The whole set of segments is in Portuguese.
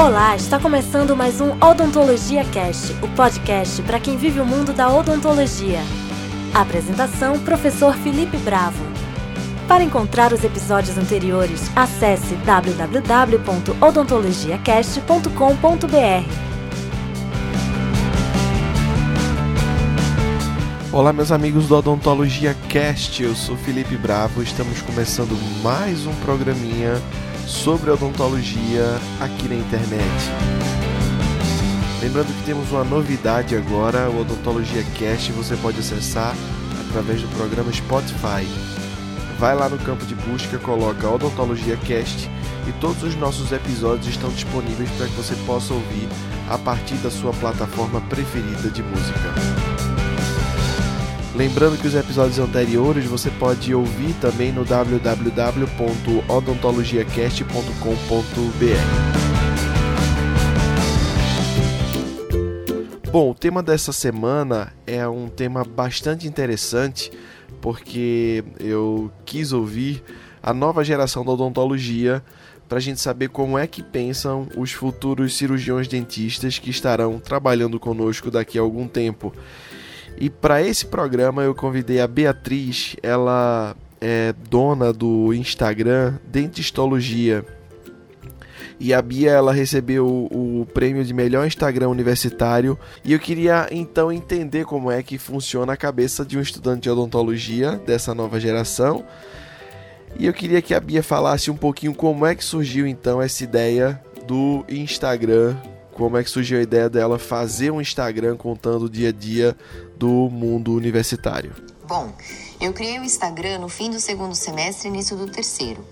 Olá, está começando mais um Odontologia Cast, o podcast para quem vive o mundo da odontologia. Apresentação: Professor Felipe Bravo. Para encontrar os episódios anteriores, acesse www.odontologiacast.com.br. Olá, meus amigos do Odontologia Cast, eu sou Felipe Bravo. Estamos começando mais um programinha sobre odontologia aqui na internet. Lembrando que temos uma novidade agora, o Odontologia Cast você pode acessar através do programa Spotify. Vai lá no campo de busca, coloca Odontologia Cast e todos os nossos episódios estão disponíveis para que você possa ouvir a partir da sua plataforma preferida de música. Lembrando que os episódios anteriores você pode ouvir também no www.odontologiacast.com.br. Bom, o tema dessa semana é um tema bastante interessante porque eu quis ouvir a nova geração da odontologia para a gente saber como é que pensam os futuros cirurgiões dentistas que estarão trabalhando conosco daqui a algum tempo. E para esse programa eu convidei a Beatriz, ela é dona do Instagram Dentistologia. E a Bia ela recebeu o, prêmio de melhor Instagram universitário. E eu queria então entender como é que funciona a cabeça de um estudante de odontologia dessa nova geração. E eu queria que a Bia falasse um pouquinho como é que surgiu então essa ideia do Instagram como é que surgiu a ideia dela fazer um Instagram contando o dia a dia do mundo universitário? Bom, eu criei o Instagram no fim do segundo semestre início do terceiro.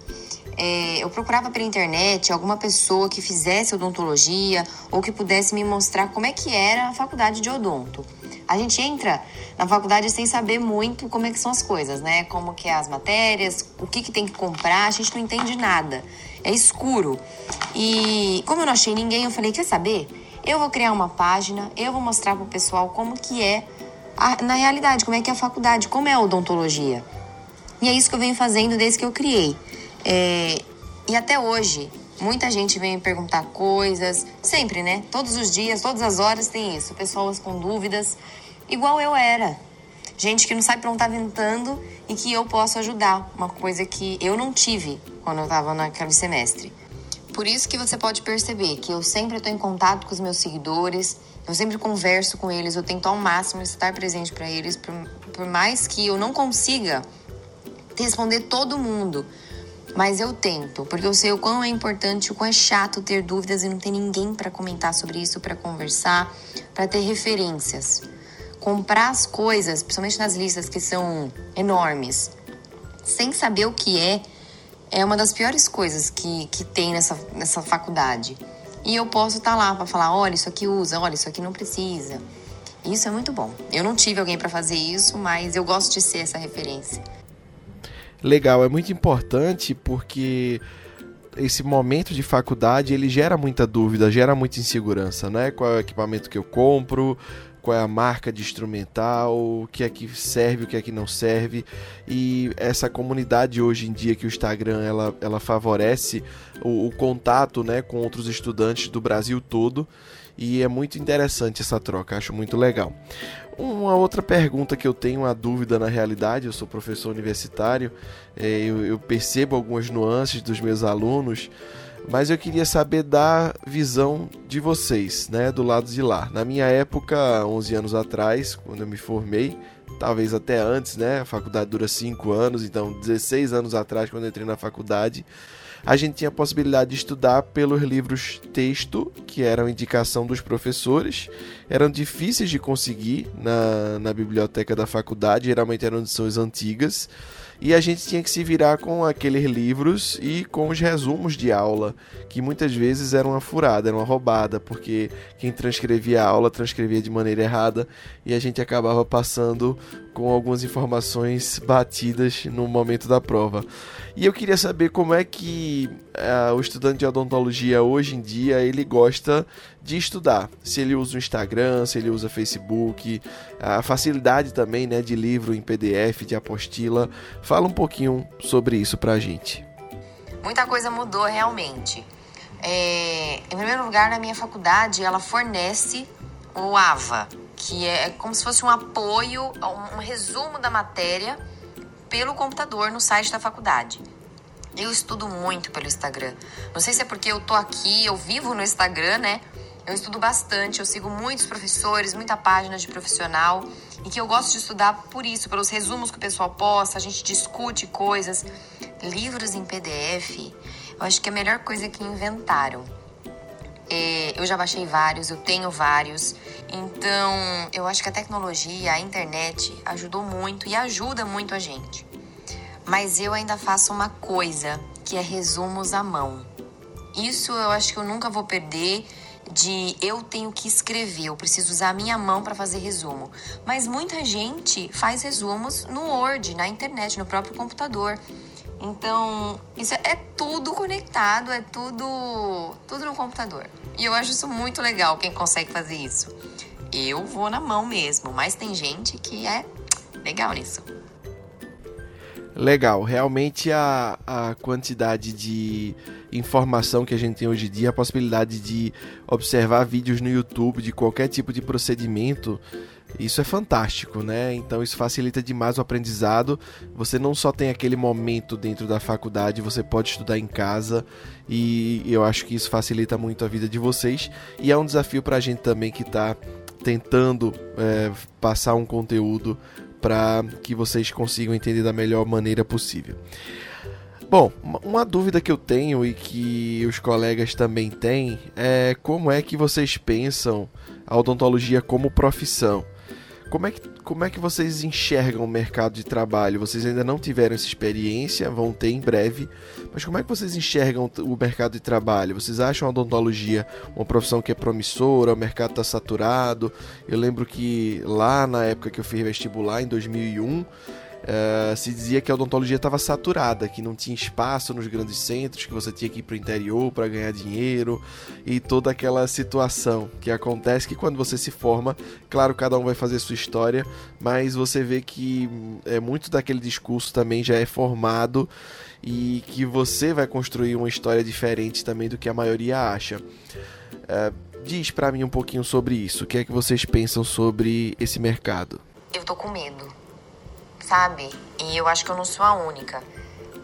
É, eu procurava pela internet alguma pessoa que fizesse odontologia ou que pudesse me mostrar como é que era a faculdade de odonto. A gente entra na faculdade sem saber muito como é que são as coisas, né? Como que é as matérias, o que, que tem que comprar, a gente não entende nada. É escuro. E como eu não achei ninguém, eu falei, quer saber? Eu vou criar uma página, eu vou mostrar pro pessoal como que é a, na realidade, como é que é a faculdade, como é a odontologia. E é isso que eu venho fazendo desde que eu criei. É, e até hoje, muita gente vem me perguntar coisas, sempre, né? Todos os dias, todas as horas tem isso. Pessoas com dúvidas, igual eu era. Gente que não sabe para onde tá ventando e que eu posso ajudar. Uma coisa que eu não tive quando eu estava naquele semestre. Por isso que você pode perceber que eu sempre estou em contato com os meus seguidores, eu sempre converso com eles, eu tento ao máximo estar presente para eles, por, por mais que eu não consiga responder todo mundo. Mas eu tento, porque eu sei o quão é importante, o quão é chato ter dúvidas e não ter ninguém para comentar sobre isso, para conversar, para ter referências. Comprar as coisas, principalmente nas listas que são enormes, sem saber o que é, é uma das piores coisas que, que tem nessa, nessa faculdade. E eu posso estar tá lá para falar: olha, isso aqui usa, olha, isso aqui não precisa. Isso é muito bom. Eu não tive alguém para fazer isso, mas eu gosto de ser essa referência legal, é muito importante porque esse momento de faculdade ele gera muita dúvida, gera muita insegurança, né? Qual é o equipamento que eu compro, qual é a marca de instrumental, o que é que serve, o que é que não serve. E essa comunidade hoje em dia que o Instagram ela, ela favorece o, o contato né, com outros estudantes do Brasil todo. E é muito interessante essa troca, acho muito legal. Uma outra pergunta que eu tenho, uma dúvida na realidade, eu sou professor universitário, é, eu, eu percebo algumas nuances dos meus alunos, mas eu queria saber da visão de vocês, né, do lado de lá. Na minha época, 11 anos atrás, quando eu me formei, talvez até antes, né, a faculdade dura 5 anos, então 16 anos atrás, quando eu entrei na faculdade, a gente tinha a possibilidade de estudar pelos livros texto, que eram indicação dos professores, eram difíceis de conseguir na, na biblioteca da faculdade, geralmente eram edições antigas e a gente tinha que se virar com aqueles livros e com os resumos de aula, que muitas vezes eram uma furada, era uma roubada, porque quem transcrevia a aula transcrevia de maneira errada e a gente acabava passando com algumas informações batidas no momento da prova. E eu queria saber como é que uh, o estudante de odontologia hoje em dia ele gosta de estudar. Se ele usa o Instagram, se ele usa Facebook, a facilidade também né, de livro em PDF, de apostila. Fala um pouquinho sobre isso pra gente. Muita coisa mudou realmente. É, em primeiro lugar, na minha faculdade, ela fornece o AVA, que é como se fosse um apoio, um resumo da matéria pelo computador no site da faculdade. Eu estudo muito pelo Instagram. Não sei se é porque eu tô aqui, eu vivo no Instagram, né? Eu estudo bastante, eu sigo muitos professores, muita página de profissional e que eu gosto de estudar por isso, pelos resumos que o pessoal posta, a gente discute coisas. Livros em PDF, eu acho que é a melhor coisa que inventaram. É, eu já baixei vários, eu tenho vários. Então, eu acho que a tecnologia, a internet, ajudou muito e ajuda muito a gente. Mas eu ainda faço uma coisa, que é resumos à mão. Isso eu acho que eu nunca vou perder de eu tenho que escrever, eu preciso usar a minha mão para fazer resumo. Mas muita gente faz resumos no Word, na internet, no próprio computador. Então, isso é tudo conectado, é tudo tudo no computador. E eu acho isso muito legal quem consegue fazer isso. Eu vou na mão mesmo, mas tem gente que é legal nisso. Legal, realmente a, a quantidade de informação que a gente tem hoje em dia, a possibilidade de observar vídeos no YouTube de qualquer tipo de procedimento, isso é fantástico, né? Então isso facilita demais o aprendizado. Você não só tem aquele momento dentro da faculdade, você pode estudar em casa e eu acho que isso facilita muito a vida de vocês e é um desafio para a gente também que está tentando é, passar um conteúdo para que vocês consigam entender da melhor maneira possível. Bom, uma dúvida que eu tenho e que os colegas também têm é como é que vocês pensam a odontologia como profissão? Como é, que, como é que vocês enxergam o mercado de trabalho? Vocês ainda não tiveram essa experiência, vão ter em breve, mas como é que vocês enxergam o mercado de trabalho? Vocês acham a odontologia uma profissão que é promissora, o mercado está saturado? Eu lembro que lá na época que eu fiz vestibular, em 2001, Uh, se dizia que a odontologia estava saturada, que não tinha espaço nos grandes centros, que você tinha que ir para o interior para ganhar dinheiro e toda aquela situação que acontece que quando você se forma, claro, cada um vai fazer sua história, mas você vê que é muito daquele discurso também já é formado e que você vai construir uma história diferente também do que a maioria acha. Uh, diz para mim um pouquinho sobre isso. O que é que vocês pensam sobre esse mercado? Eu tô com medo sabe? E eu acho que eu não sou a única.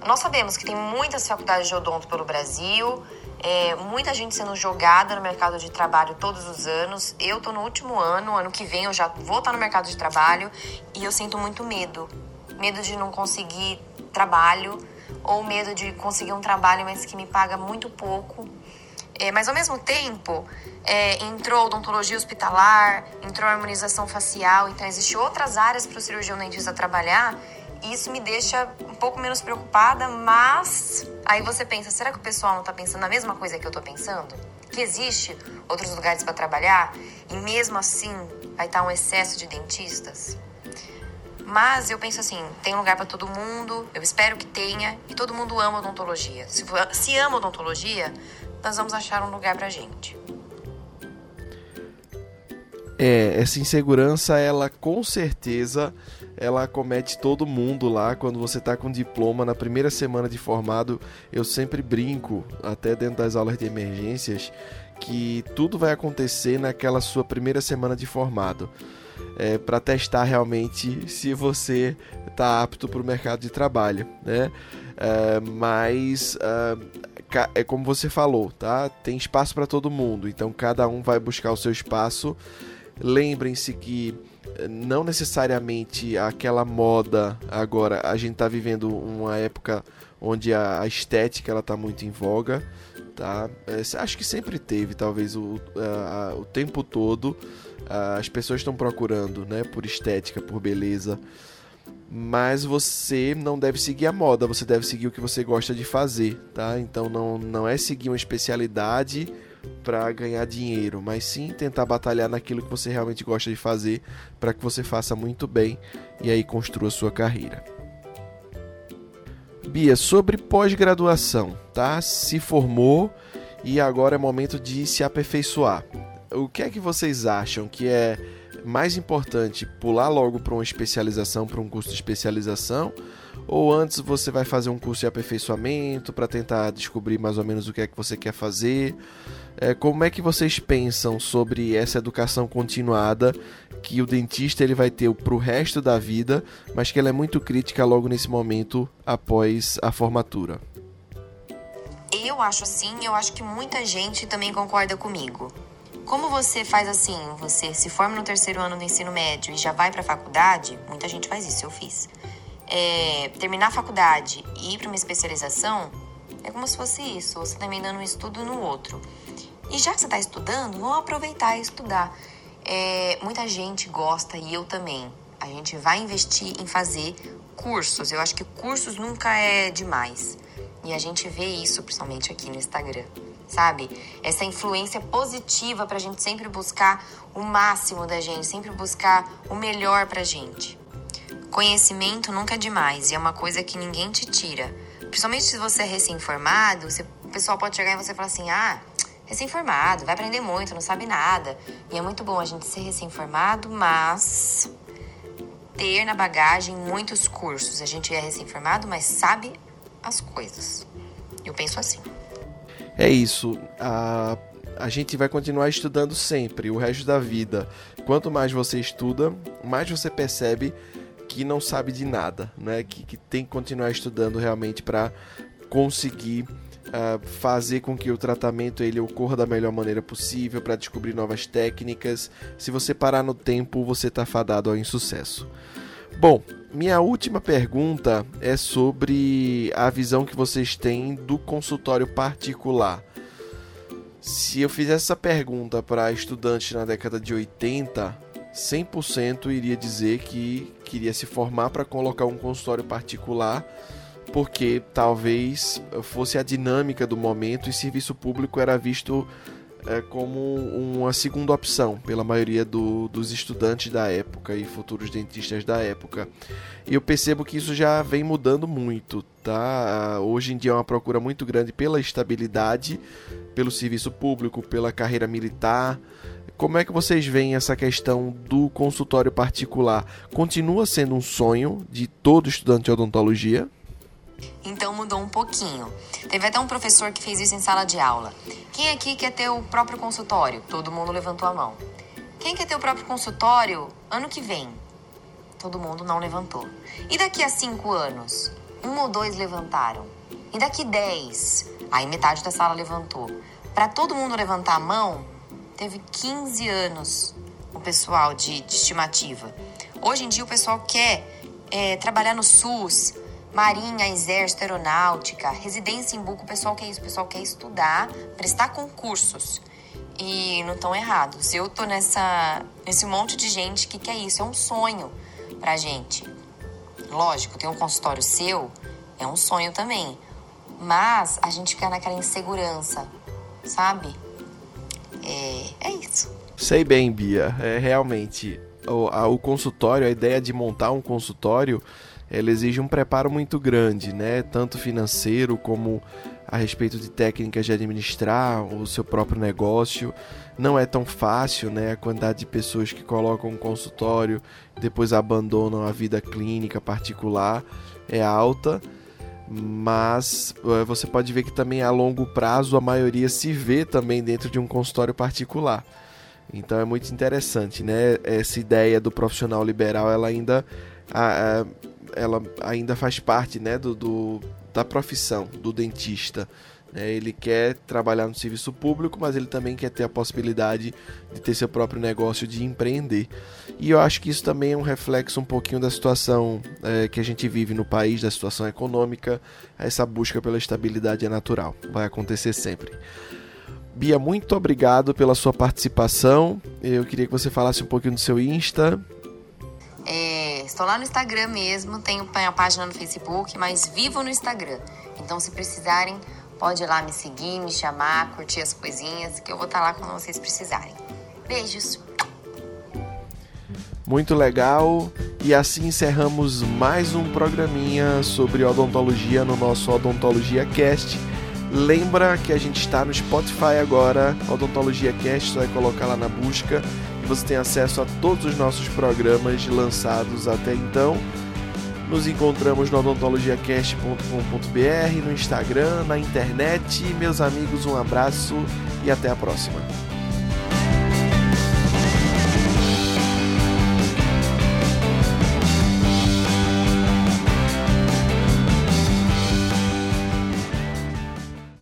Nós sabemos que tem muitas faculdades de odonto pelo Brasil, é, muita gente sendo jogada no mercado de trabalho todos os anos. Eu tô no último ano, ano que vem eu já vou estar no mercado de trabalho e eu sinto muito medo. Medo de não conseguir trabalho ou medo de conseguir um trabalho, mas que me paga muito pouco. É, mas ao mesmo tempo, é, entrou odontologia hospitalar, entrou harmonização facial, então existem outras áreas para o cirurgião dentista trabalhar. E isso me deixa um pouco menos preocupada, mas aí você pensa, será que o pessoal não está pensando a mesma coisa que eu estou pensando? Que existe outros lugares para trabalhar e mesmo assim vai estar tá um excesso de dentistas? Mas eu penso assim, tem lugar para todo mundo, eu espero que tenha, e todo mundo ama odontologia. Se, se ama odontologia, nós vamos achar um lugar pra gente. É, essa insegurança, ela com certeza, ela acomete todo mundo lá quando você tá com diploma na primeira semana de formado. Eu sempre brinco, até dentro das aulas de emergências, que tudo vai acontecer naquela sua primeira semana de formado. É, para testar realmente se você está apto para o mercado de trabalho, né? É, mas uh, é como você falou, tá? Tem espaço para todo mundo, então cada um vai buscar o seu espaço. Lembrem-se que eh, não necessariamente aquela moda agora, a gente está vivendo uma época onde a, estética ela tá muito em voga, tá? É, acho que sempre teve, talvez o, a, o tempo todo as pessoas estão procurando, né, por estética, por beleza mas você não deve seguir a moda, você deve seguir o que você gosta de fazer, tá? Então não, não é seguir uma especialidade para ganhar dinheiro, mas sim tentar batalhar naquilo que você realmente gosta de fazer para que você faça muito bem e aí construa sua carreira. Bia, sobre pós-graduação, tá? Se formou e agora é momento de se aperfeiçoar. O que é que vocês acham que é mais importante pular logo para uma especialização, para um curso de especialização, Ou antes você vai fazer um curso de aperfeiçoamento para tentar descobrir mais ou menos o que é que você quer fazer? É, como é que vocês pensam sobre essa educação continuada que o dentista ele vai ter para o resto da vida, mas que ela é muito crítica logo nesse momento após a formatura? Eu acho assim, eu acho que muita gente também concorda comigo. Como você faz assim, você se forma no terceiro ano do ensino médio e já vai para a faculdade, muita gente faz isso, eu fiz. É, terminar a faculdade e ir para uma especialização é como se fosse isso, você está emendando um estudo no outro. E já que você está estudando, vamos aproveitar e estudar. É, muita gente gosta, e eu também. A gente vai investir em fazer cursos. Eu acho que cursos nunca é demais. E a gente vê isso principalmente aqui no Instagram, sabe? Essa influência positiva para a gente sempre buscar o máximo da gente, sempre buscar o melhor para a gente. Conhecimento nunca é demais e é uma coisa que ninguém te tira. Principalmente se você é recém-formado, o pessoal pode chegar e você falar assim: ah, recém-formado, vai aprender muito, não sabe nada. E é muito bom a gente ser recém-formado, mas ter na bagagem muitos cursos. A gente é recém-formado, mas sabe as coisas. Eu penso assim. É isso. A, a gente vai continuar estudando sempre, o resto da vida. Quanto mais você estuda, mais você percebe que não sabe de nada, né? Que, que tem que continuar estudando realmente para conseguir uh, fazer com que o tratamento ele ocorra da melhor maneira possível, para descobrir novas técnicas. Se você parar no tempo, você está fadado ao insucesso. Bom, minha última pergunta é sobre a visão que vocês têm do consultório particular. Se eu fizesse essa pergunta para estudantes na década de 80, 100% iria dizer que queria se formar para colocar um consultório particular porque talvez fosse a dinâmica do momento e serviço público era visto é, como uma segunda opção pela maioria do, dos estudantes da época e futuros dentistas da época. E eu percebo que isso já vem mudando muito, tá? Hoje em dia é uma procura muito grande pela estabilidade, pelo serviço público, pela carreira militar. Como é que vocês veem essa questão do consultório particular? Continua sendo um sonho de todo estudante de odontologia? Então mudou um pouquinho. Teve até um professor que fez isso em sala de aula. Quem aqui quer ter o próprio consultório? Todo mundo levantou a mão. Quem quer ter o próprio consultório ano que vem? Todo mundo não levantou. E daqui a cinco anos? Um ou dois levantaram. E daqui dez? Aí metade da sala levantou. Para todo mundo levantar a mão, teve 15 anos o pessoal de, de estimativa. Hoje em dia o pessoal quer é, trabalhar no SUS, Marinha, Exército, Aeronáutica, residência em Buco, o pessoal quer isso, o pessoal quer estudar, prestar concursos. E não estão errados. Eu tô nessa nesse monte de gente que quer isso, é um sonho pra gente. Lógico, ter um consultório seu é um sonho também. Mas a gente fica naquela insegurança, sabe? É, é isso. Sei bem, Bia. É realmente o, a, o consultório, a ideia de montar um consultório ela exige um preparo muito grande, né? Tanto financeiro como a respeito de técnicas de administrar o seu próprio negócio. Não é tão fácil, né? A quantidade de pessoas que colocam um consultório depois abandonam a vida clínica particular é alta, mas eh, você pode ver que também a longo prazo a maioria se vê também dentro de um consultório particular. Então é muito interessante, né? Essa ideia do profissional liberal, ela ainda a, a, ela ainda faz parte né, do, do da profissão do dentista. Né? Ele quer trabalhar no serviço público, mas ele também quer ter a possibilidade de ter seu próprio negócio, de empreender. E eu acho que isso também é um reflexo um pouquinho da situação é, que a gente vive no país, da situação econômica. Essa busca pela estabilidade é natural, vai acontecer sempre. Bia, muito obrigado pela sua participação. Eu queria que você falasse um pouquinho do seu Insta, é, estou lá no Instagram mesmo, tenho a página no Facebook, mas vivo no Instagram. Então, se precisarem, pode ir lá me seguir, me chamar, curtir as coisinhas, que eu vou estar lá quando vocês precisarem. Beijos! Muito legal. E assim encerramos mais um programinha sobre odontologia no nosso Odontologia Cast. Lembra que a gente está no Spotify agora, Odontologia Cast, só é colocar lá na busca você tem acesso a todos os nossos programas lançados até então. Nos encontramos no odontologiacast.com.br, no Instagram, na internet. Meus amigos, um abraço e até a próxima.